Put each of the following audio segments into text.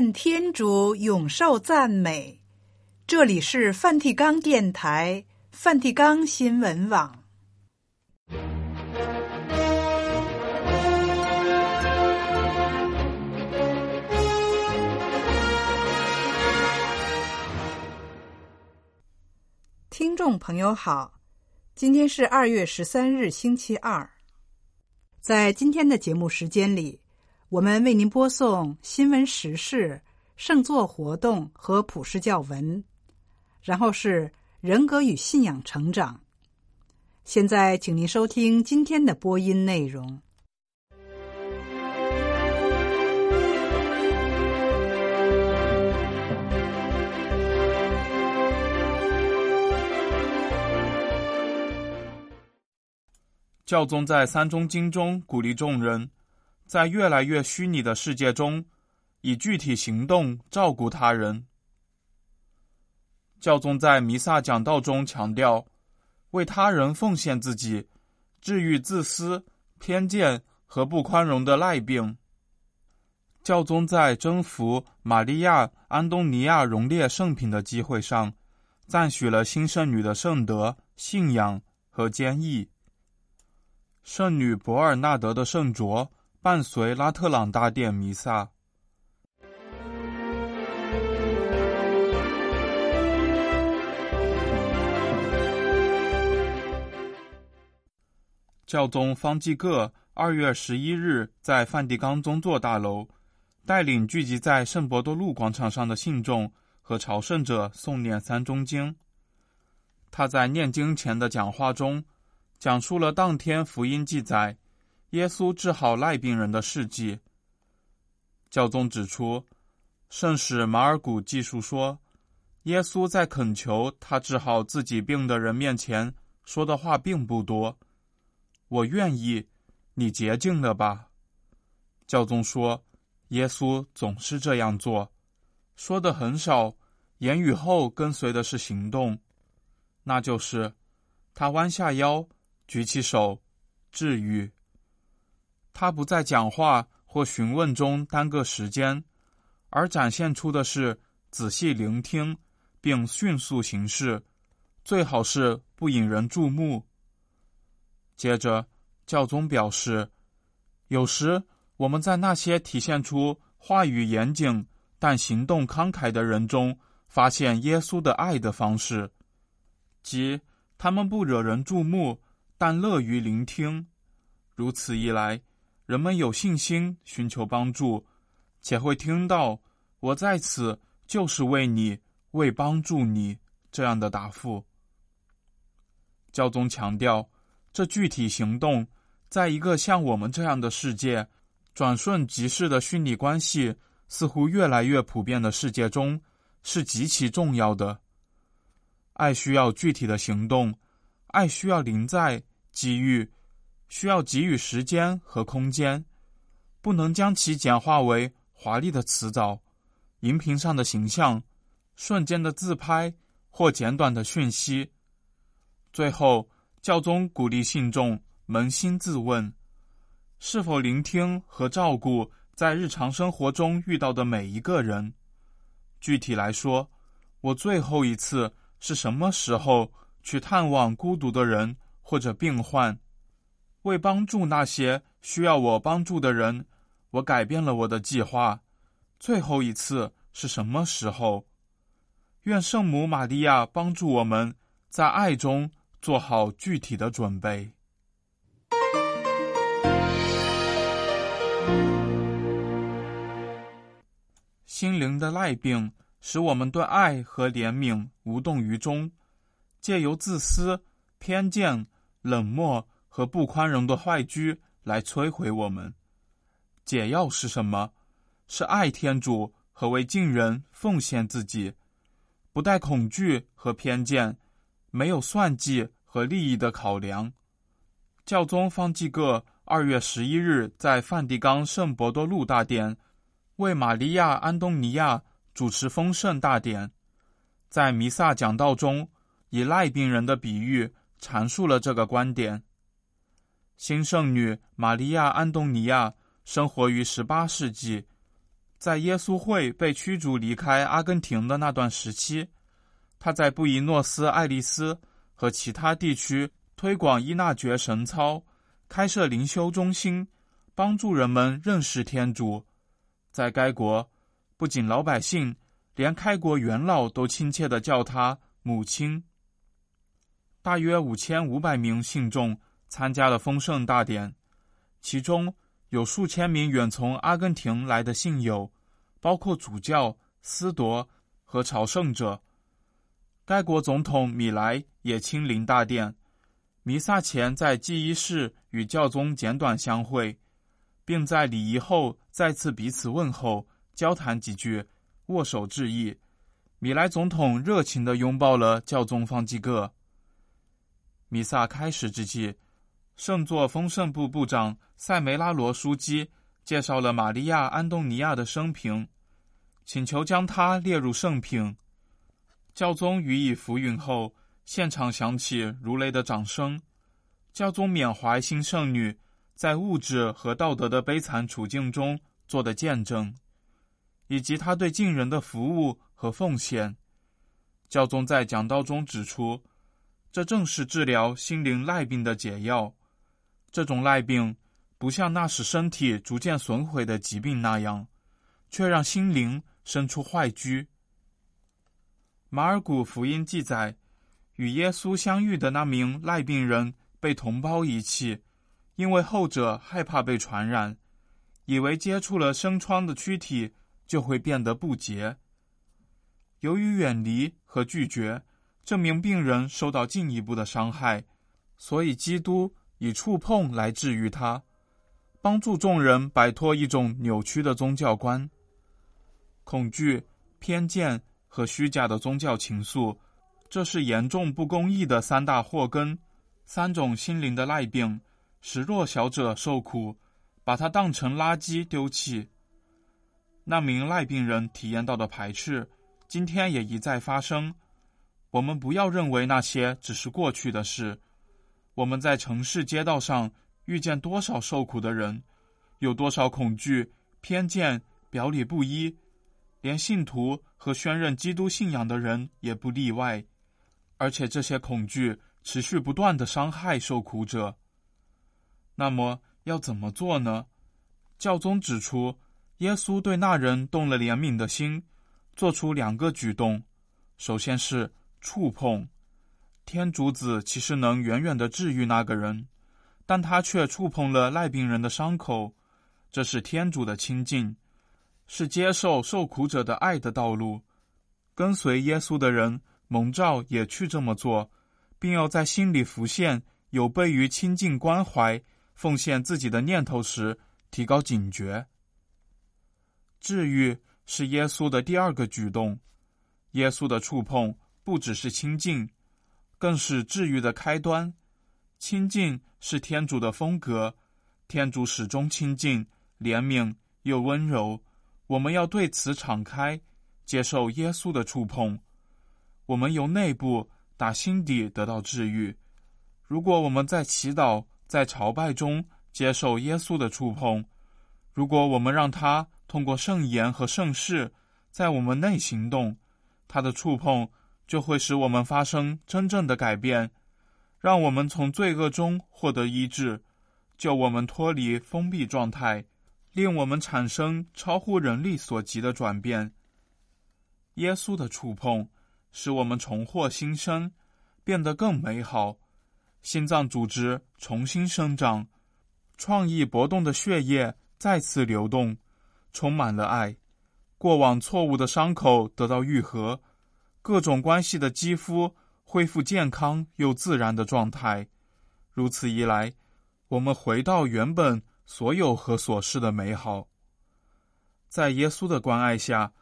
愿天主永受赞美。这里是梵蒂冈电台、梵蒂冈新闻网。听众朋友好，今天是二月十三日，星期二。在今天的节目时间里，我们为您播送新闻时事、圣座活动和普世教文，然后是人格与信仰成长。现在，请您收听今天的播音内容。教宗在三中经中鼓励众人，在越来越虚拟的世界中，以具体行动照顾他人。教宗在弥撒讲道中强调，为他人奉献自己，治愈自私、偏见和不宽容的赖病。教宗在征服玛利亚、安东尼亚荣列圣品的机会上，赞许了新圣女的圣德、信仰和坚毅。圣女博尔纳德的圣卓伴随拉特朗大殿弥撒。教宗方济各二月十一日在梵蒂冈宗座大楼，带领聚集在圣伯多禄广场上的信众和朝圣者诵念三中经。他在念经前的讲话中。讲述了当天福音记载耶稣治好赖病人的事迹。教宗指出，圣使马尔谷记述说，耶稣在恳求他治好自己病的人面前说的话并不多。我愿意，你洁净了吧。教宗说，耶稣总是这样做，说的很少，言语后跟随的是行动，那就是他弯下腰。举起手，治愈。他不在讲话或询问中耽搁时间，而展现出的是仔细聆听并迅速行事，最好是不引人注目。接着，教宗表示，有时我们在那些体现出话语严谨但行动慷慨的人中，发现耶稣的爱的方式，即他们不惹人注目。但乐于聆听，如此一来，人们有信心寻求帮助，且会听到“我在此就是为你，为帮助你”这样的答复。教宗强调，这具体行动，在一个像我们这样的世界，转瞬即逝的虚拟关系似乎越来越普遍的世界中，是极其重要的。爱需要具体的行动，爱需要临在。机遇需要给予时间和空间，不能将其简化为华丽的辞藻、荧屏上的形象、瞬间的自拍或简短的讯息。最后，教宗鼓励信众扪心自问：是否聆听和照顾在日常生活中遇到的每一个人？具体来说，我最后一次是什么时候去探望孤独的人？或者病患，为帮助那些需要我帮助的人，我改变了我的计划。最后一次是什么时候？愿圣母玛利亚帮助我们在爱中做好具体的准备。心灵的赖病使我们对爱和怜悯无动于衷，借由自私、偏见。冷漠和不宽容的坏居来摧毁我们。解药是什么？是爱天主和为敬人奉献自己，不带恐惧和偏见，没有算计和利益的考量。教宗方济各二月十一日在梵蒂冈圣伯多禄大殿为玛利亚·安东尼亚主持丰盛大典，在弥撒讲道中以赖病人的比喻。阐述了这个观点。新圣女玛利亚·安东尼亚生活于十八世纪，在耶稣会被驱逐离开阿根廷的那段时期，他在布宜诺斯艾利斯和其他地区推广伊纳爵神操，开设灵修中心，帮助人们认识天主。在该国，不仅老百姓，连开国元老都亲切的叫他母亲。大约五千五百名信众参加了丰盛大典，其中有数千名远从阿根廷来的信友，包括主教、司铎和朝圣者。该国总统米莱也亲临大殿，弥撒前在祭衣室与教宗简短相会，并在礼仪后再次彼此问候、交谈几句，握手致意。米莱总统热情地拥抱了教宗方济各。弥撒开始之际，圣座丰盛部部长塞梅拉罗枢机介绍了玛利亚·安东尼亚的生平，请求将她列入圣品。教宗予以符允后，现场响起如雷的掌声。教宗缅怀新圣女在物质和道德的悲惨处境中做的见证，以及她对近人的服务和奉献。教宗在讲道中指出。这正是治疗心灵赖病的解药。这种赖病不像那使身体逐渐损毁的疾病那样，却让心灵生出坏疽。马尔谷福音记载，与耶稣相遇的那名赖病人被同胞遗弃，因为后者害怕被传染，以为接触了生疮的躯体就会变得不洁。由于远离和拒绝。这名病人受到进一步的伤害，所以基督以触碰来治愈他，帮助众人摆脱一种扭曲的宗教观。恐惧、偏见和虚假的宗教情愫，这是严重不公义的三大祸根，三种心灵的赖病，使弱小者受苦，把他当成垃圾丢弃。那名赖病人体验到的排斥，今天也一再发生。我们不要认为那些只是过去的事。我们在城市街道上遇见多少受苦的人，有多少恐惧、偏见、表里不一，连信徒和宣认基督信仰的人也不例外。而且这些恐惧持续不断的伤害受苦者。那么要怎么做呢？教宗指出，耶稣对那人动了怜悯的心，做出两个举动。首先是。触碰，天主子其实能远远的治愈那个人，但他却触碰了赖病人的伤口，这是天主的亲近，是接受受苦者的爱的道路。跟随耶稣的人蒙召也去这么做，并要在心里浮现有悖于亲近关怀、奉献自己的念头时，提高警觉。治愈是耶稣的第二个举动，耶稣的触碰。不只是亲近，更是治愈的开端。亲近是天主的风格，天主始终亲近、怜悯又温柔。我们要对此敞开，接受耶稣的触碰。我们由内部打心底得到治愈。如果我们在祈祷、在朝拜中接受耶稣的触碰，如果我们让他通过圣言和圣事在我们内行动，他的触碰。就会使我们发生真正的改变，让我们从罪恶中获得医治，救我们脱离封闭状态，令我们产生超乎人力所及的转变。耶稣的触碰使我们重获新生，变得更美好，心脏组织重新生长，创意搏动的血液再次流动，充满了爱，过往错误的伤口得到愈合。各种关系的肌肤恢复健康又自然的状态，如此一来，我们回到原本所有和所事的美好。在耶稣的关爱下，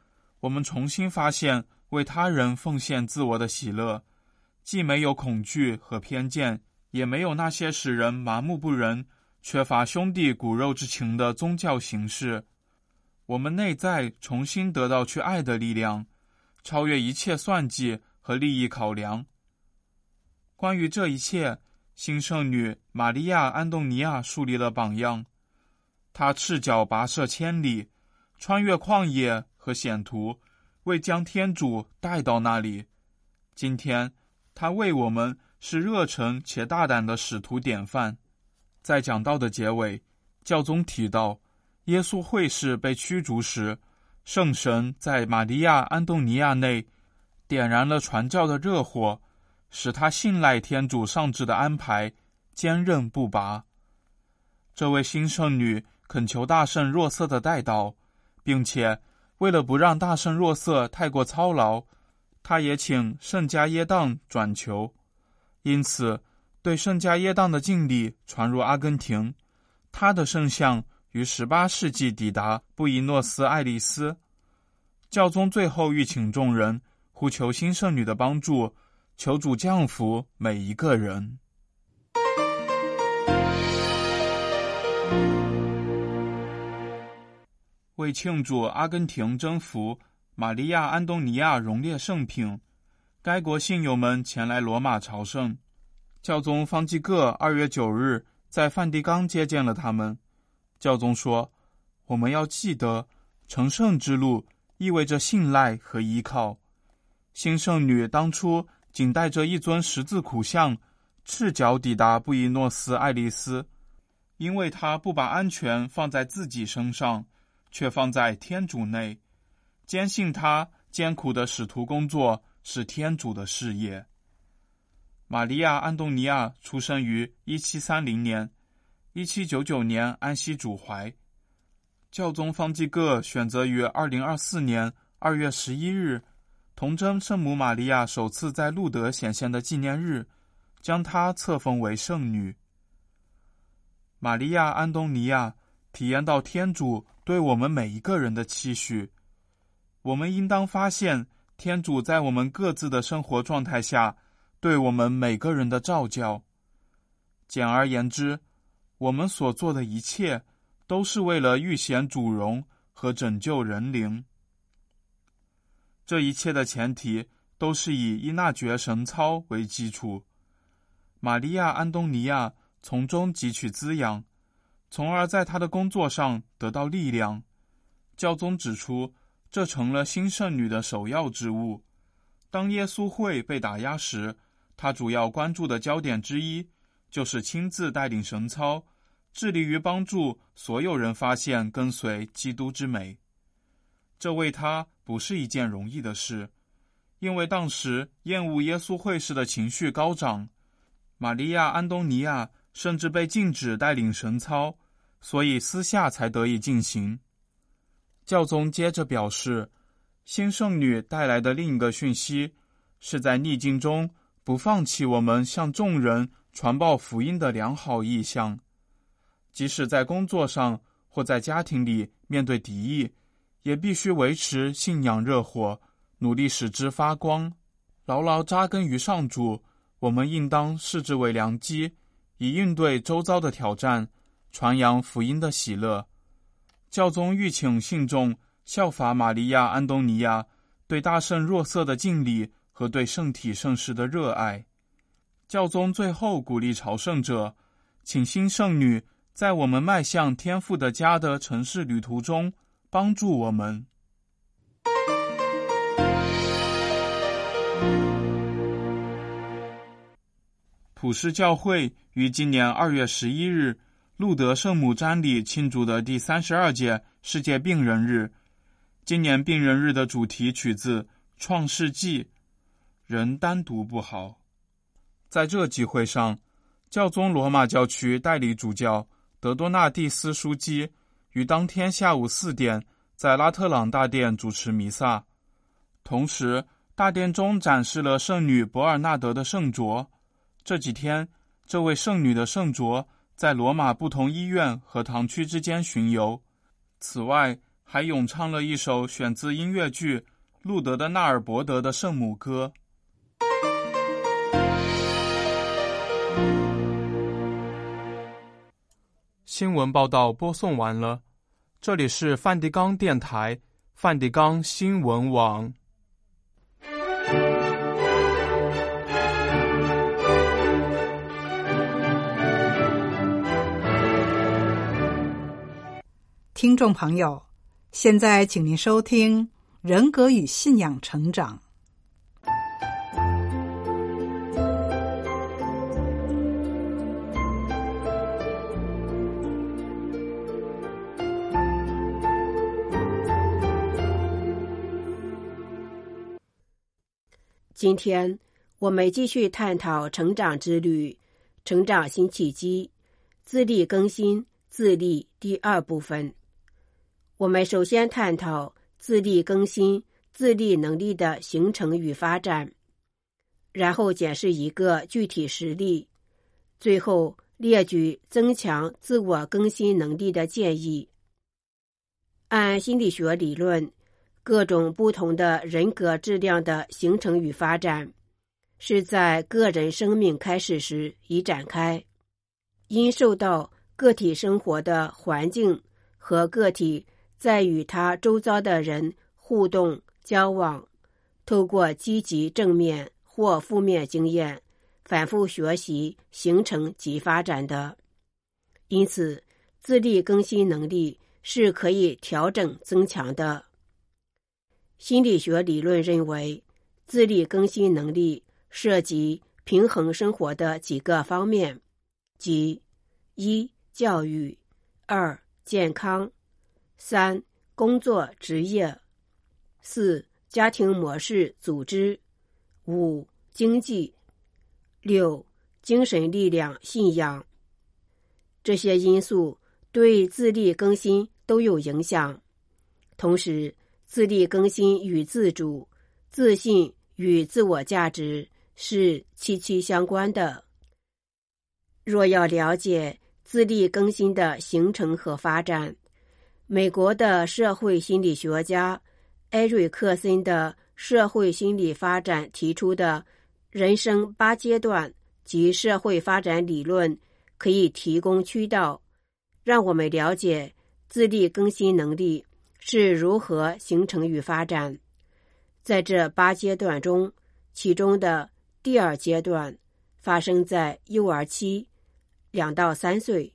我们重新发现为他人奉献自我的喜乐，既没有恐惧和偏见，也没有那些使人麻木不仁、缺乏兄弟骨肉之情的宗教形式。我们内在重新得到去爱的力量。超越一切算计和利益考量。关于这一切，新圣女玛利亚·安东尼亚树立了榜样。她赤脚跋涉千里，穿越旷野和险途，为将天主带到那里。今天，他为我们是热诚且大胆的使徒典范。在讲道的结尾，教宗提到，耶稣会士被驱逐时，圣神在玛利亚·安东尼亚内点燃了传教的热火，使他信赖天主上至的安排，坚韧不拔。这位新圣女恳求大圣若瑟的带导，并且为了不让大圣若瑟太过操劳，他也请圣家耶当转求，因此。对圣家耶诞的敬礼传入阿根廷，他的圣像于十八世纪抵达布宜诺斯艾利斯。教宗最后欲请众人呼求新圣女的帮助，求主降福每一个人。为庆祝阿根廷征服玛利亚·安东尼亚荣列圣品，该国信友们前来罗马朝圣。教宗方济各二月九日在梵蒂冈接见了他们。教宗说：“我们要记得，成圣之路意味着信赖和依靠。新圣女当初仅带着一尊十字苦像，赤脚抵达布宜诺斯艾利斯，因为她不把安全放在自己身上，却放在天主内，坚信她艰苦的使徒工作是天主的事业。”玛利亚·安东尼亚出生于一七三零年，一七九九年安息主怀。教宗方济各选择于二零二四年二月十一日，童真圣母玛利亚首次在路德显现的纪念日，将她册封为圣女。玛利亚·安东尼亚体验到天主对我们每一个人的期许，我们应当发现天主在我们各自的生活状态下。对我们每个人的照教。简而言之，我们所做的一切，都是为了预显主荣和拯救人灵。这一切的前提都是以伊纳爵神操为基础，玛利亚·安东尼亚从中汲取滋养，从而在他的工作上得到力量。教宗指出，这成了新圣女的首要之务。当耶稣会被打压时，他主要关注的焦点之一，就是亲自带领神操，致力于帮助所有人发现跟随基督之美。这为他不是一件容易的事，因为当时厌恶耶稣会士的情绪高涨，玛利亚·安东尼亚甚至被禁止带领神操，所以私下才得以进行。教宗接着表示，新圣女带来的另一个讯息，是在逆境中。不放弃我们向众人传报福音的良好意向，即使在工作上或在家庭里面对敌意，也必须维持信仰热火，努力使之发光，牢牢扎根于上主。我们应当视之为良机，以应对周遭的挑战，传扬福音的喜乐。教宗欲请信众效法玛利亚·安东尼亚，对大圣若瑟的敬礼。和对圣体圣事的热爱，教宗最后鼓励朝圣者，请新圣女在我们迈向天父的家的城市旅途中帮助我们。普世教会于今年二月十一日，路德圣母瞻礼庆祝的第三十二届世界病人日。今年病人日的主题取自《创世纪》。人单独不好。在这集会上，教宗罗马教区代理主教德多纳蒂斯枢机于当天下午四点在拉特朗大殿主持弥撒。同时，大殿中展示了圣女博尔纳德的圣镯。这几天，这位圣女的圣镯在罗马不同医院和堂区之间巡游。此外，还咏唱了一首选自音乐剧《路德的纳尔伯德》的圣母歌。新闻报道播送完了，这里是梵蒂冈电台、梵蒂冈新闻网。听众朋友，现在，请您收听《人格与信仰成长》。今天我们继续探讨成长之旅、成长新契机、自力更新、自立第二部分。我们首先探讨自力更新、自立能力的形成与发展，然后检视一个具体实例，最后列举增强自我更新能力的建议。按心理学理论。各种不同的人格质量的形成与发展，是在个人生命开始时已展开，因受到个体生活的环境和个体在与他周遭的人互动交往，透过积极正面或负面经验反复学习形成及发展的。因此，自力更新能力是可以调整增强的。心理学理论认为，自力更新能力涉及平衡生活的几个方面，即一教育、二健康、三工作职业、四家庭模式组织、五经济、六精神力量信仰。这些因素对自力更新都有影响，同时。自力更新与自主、自信与自我价值是息息相关的。若要了解自力更新的形成和发展，美国的社会心理学家艾瑞克森的社会心理发展提出的人生八阶段及社会发展理论，可以提供渠道，让我们了解自力更新能力。是如何形成与发展？在这八阶段中，其中的第二阶段发生在幼儿期，两到三岁，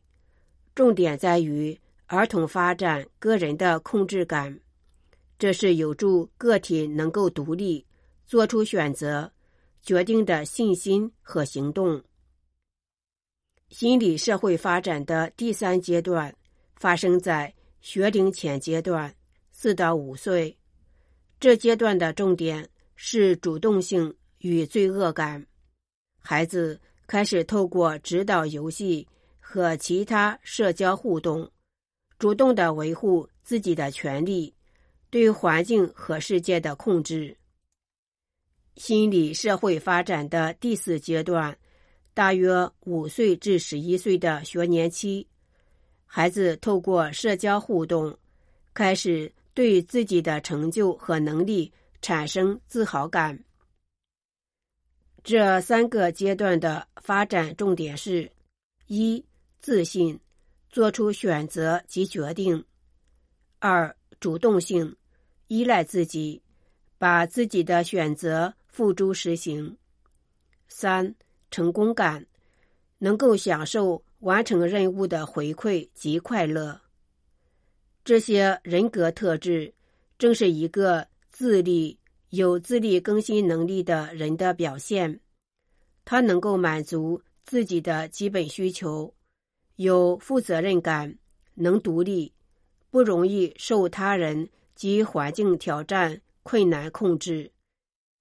重点在于儿童发展个人的控制感，这是有助个体能够独立做出选择、决定的信心和行动。心理社会发展的第三阶段发生在。学龄前阶段，四到五岁，这阶段的重点是主动性与罪恶感。孩子开始透过指导游戏和其他社交互动，主动的维护自己的权利，对环境和世界的控制。心理社会发展的第四阶段，大约五岁至十一岁的学年期。孩子透过社交互动，开始对自己的成就和能力产生自豪感。这三个阶段的发展重点是：一、自信，做出选择及决定；二、主动性，依赖自己，把自己的选择付诸实行；三、成功感，能够享受。完成任务的回馈及快乐，这些人格特质正是一个自立、有自立更新能力的人的表现。他能够满足自己的基本需求，有负责任感，能独立，不容易受他人及环境挑战、困难控制，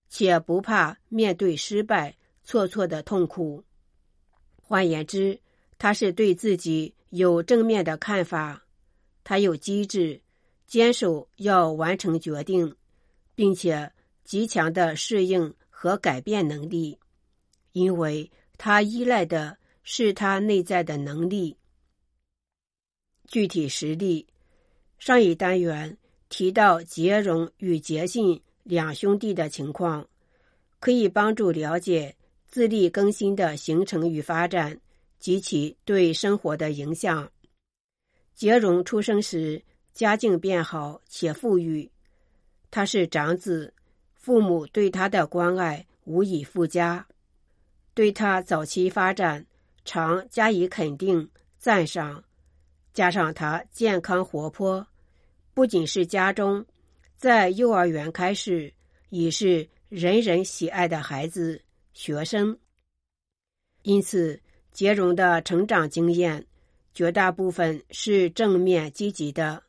且不怕面对失败、挫挫的痛苦。换言之，他是对自己有正面的看法，他有机智，坚守要完成决定，并且极强的适应和改变能力，因为他依赖的是他内在的能力。具体实例，上一单元提到杰荣与杰信两兄弟的情况，可以帮助了解自力更新的形成与发展。及其对生活的影响。杰荣出生时家境变好且富裕，他是长子，父母对他的关爱无以复加，对他早期发展常加以肯定赞赏。加上他健康活泼，不仅是家中，在幼儿园开始，已是人人喜爱的孩子、学生。因此，杰荣的成长经验绝大部分是正面积极的。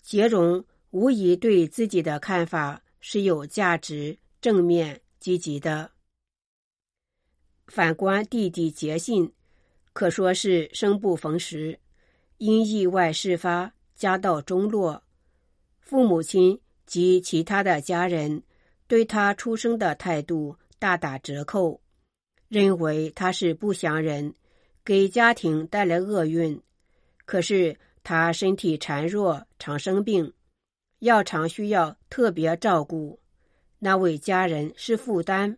杰荣无疑对自己的看法是有价值、正面积极的。反观弟弟杰信，可说是生不逢时，因意外事发。家道中落，父母亲及其他的家人对他出生的态度大打折扣，认为他是不祥人，给家庭带来厄运。可是他身体孱弱，常生病，要常需要特别照顾，那位家人是负担。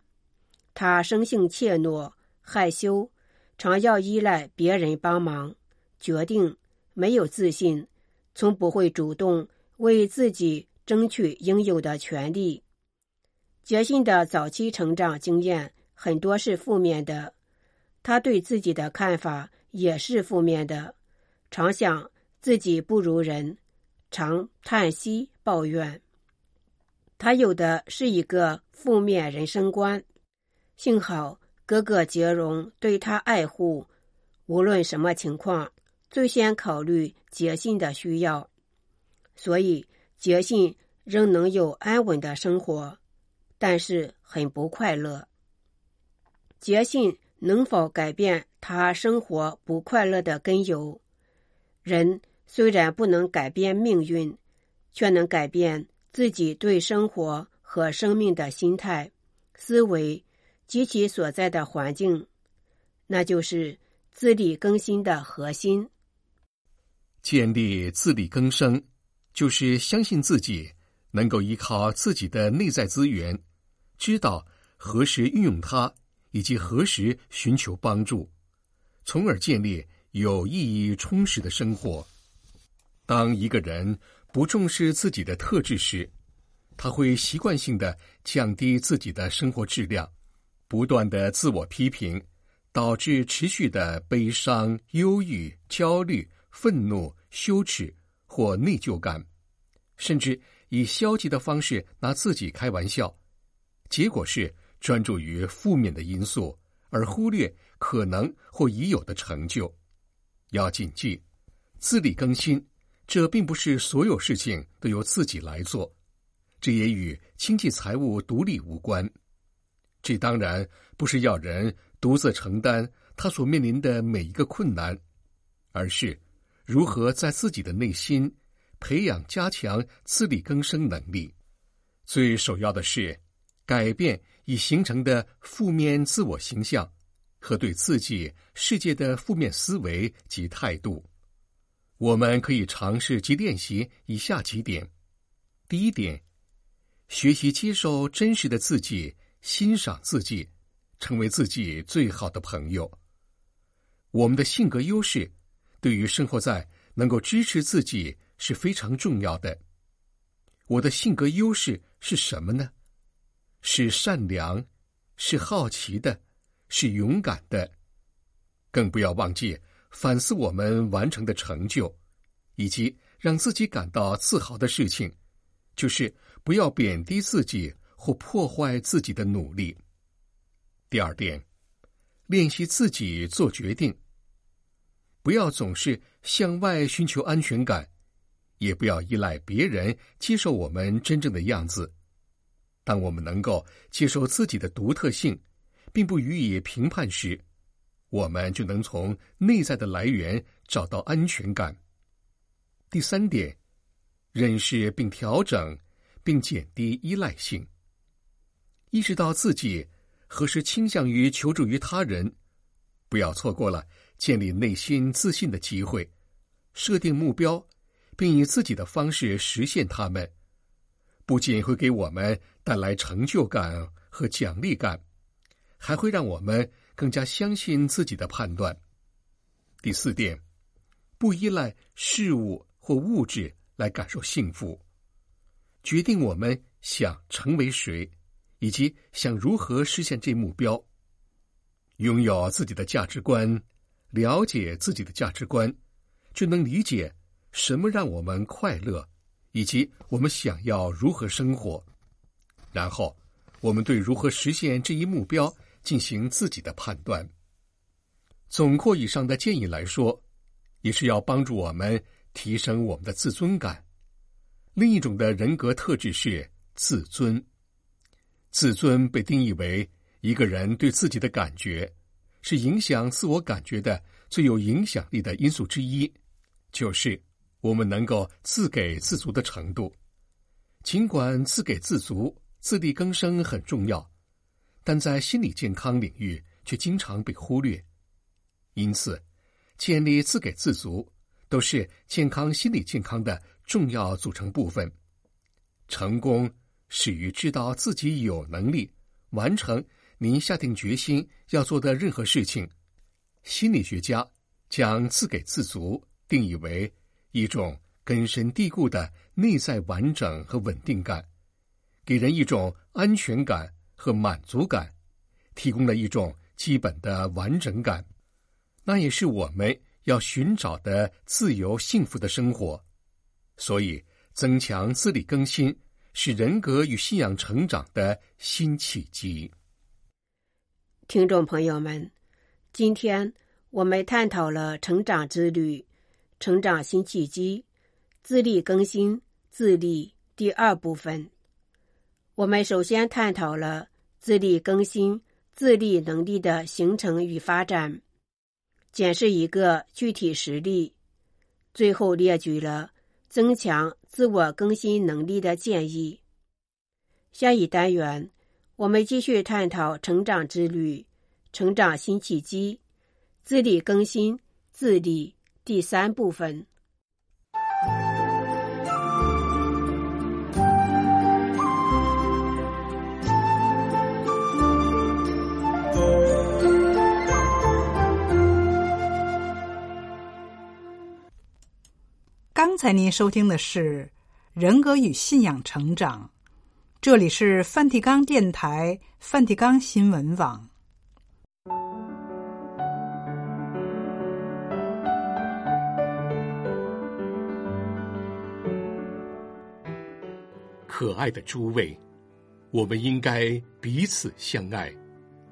他生性怯懦、害羞，常要依赖别人帮忙，决定没有自信。从不会主动为自己争取应有的权利。杰信的早期成长经验很多是负面的，他对自己的看法也是负面的，常想自己不如人，常叹息抱怨。他有的是一个负面人生观。幸好哥哥杰荣对他爱护，无论什么情况。最先考虑杰信的需要，所以杰信仍能有安稳的生活，但是很不快乐。杰信能否改变他生活不快乐的根由？人虽然不能改变命运，却能改变自己对生活和生命的心态、思维及其所在的环境，那就是自力更生的核心。建立自力更生，就是相信自己能够依靠自己的内在资源，知道何时运用它，以及何时寻求帮助，从而建立有意义、充实的生活。当一个人不重视自己的特质时，他会习惯性的降低自己的生活质量，不断的自我批评，导致持续的悲伤、忧郁、焦虑。愤怒、羞耻或内疚感，甚至以消极的方式拿自己开玩笑，结果是专注于负面的因素，而忽略可能或已有的成就。要谨记，自力更新，这并不是所有事情都由自己来做，这也与经济财务独立无关。这当然不是要人独自承担他所面临的每一个困难，而是。如何在自己的内心培养、加强自力更生能力？最首要的是改变已形成的负面自我形象和对自己世界的负面思维及态度。我们可以尝试及练习以下几点：第一点，学习接受真实的自己，欣赏自己，成为自己最好的朋友。我们的性格优势。对于生活在能够支持自己是非常重要的。我的性格优势是什么呢？是善良，是好奇的，是勇敢的。更不要忘记反思我们完成的成就，以及让自己感到自豪的事情，就是不要贬低自己或破坏自己的努力。第二点，练习自己做决定。不要总是向外寻求安全感，也不要依赖别人接受我们真正的样子。当我们能够接受自己的独特性，并不予以评判时，我们就能从内在的来源找到安全感。第三点，认识并调整，并减低依赖性，意识到自己何时倾向于求助于他人，不要错过了。建立内心自信的机会，设定目标，并以自己的方式实现它们，不仅会给我们带来成就感和奖励感，还会让我们更加相信自己的判断。第四点，不依赖事物或物质来感受幸福，决定我们想成为谁，以及想如何实现这目标，拥有自己的价值观。了解自己的价值观，就能理解什么让我们快乐，以及我们想要如何生活，然后我们对如何实现这一目标进行自己的判断。总括以上的建议来说，也是要帮助我们提升我们的自尊感。另一种的人格特质是自尊。自尊被定义为一个人对自己的感觉，是影响自我感觉的最有影响力的因素之一，就是我们能够自给自足的程度。尽管自给自足、自力更生很重要，但在心理健康领域却经常被忽略。因此，建立自给自足都是健康心理健康的重要组成部分。成功始于知道自己有能力完成您下定决心要做的任何事情。心理学家将自给自足定义为一种根深蒂固的内在完整和稳定感，给人一种安全感和满足感，提供了一种基本的完整感。那也是我们要寻找的自由幸福的生活，所以增强自力更新是人格与信仰成长的新契机。听众朋友们，今天我们探讨了成长之旅、成长新契机、自力更新、自立第二部分。我们首先探讨了自力更新、自立能力的形成与发展。检视一个具体实例，最后列举了增强自我更新能力的建议。下一单元，我们继续探讨成长之旅、成长新契机、自力更新、自立第三部分。刚才您收听的是《人格与信仰成长》，这里是梵蒂冈电台、梵蒂冈新闻网。可爱的诸位，我们应该彼此相爱，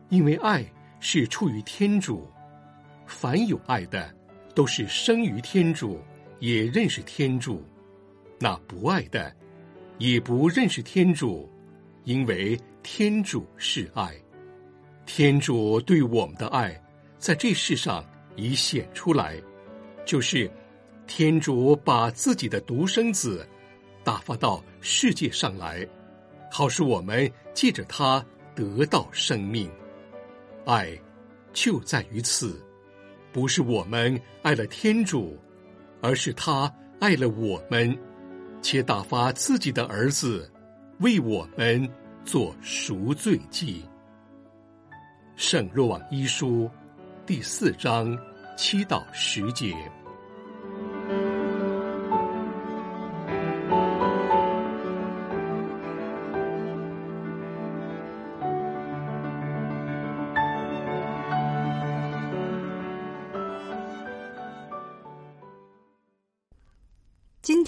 因为爱是出于天主。凡有爱的，都是生于天主。也认识天主，那不爱的，也不认识天主，因为天主是爱。天主对我们的爱，在这世上已显出来，就是天主把自己的独生子打发到世界上来，好使我们借着他得到生命。爱就在于此，不是我们爱了天主。而是他爱了我们，且打发自己的儿子为我们做赎罪祭。圣若望一书第四章七到十节。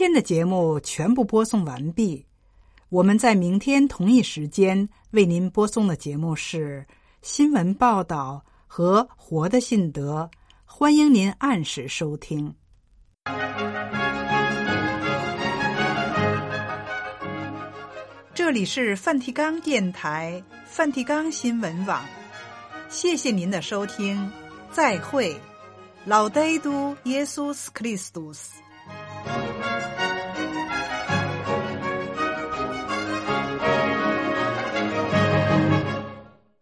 今天的节目全部播送完毕，我们在明天同一时间为您播送的节目是新闻报道和活的信德，欢迎您按时收听。这里是梵蒂冈电台、梵蒂冈新闻网，谢谢您的收听，再会，老呆都耶稣斯克里斯多斯。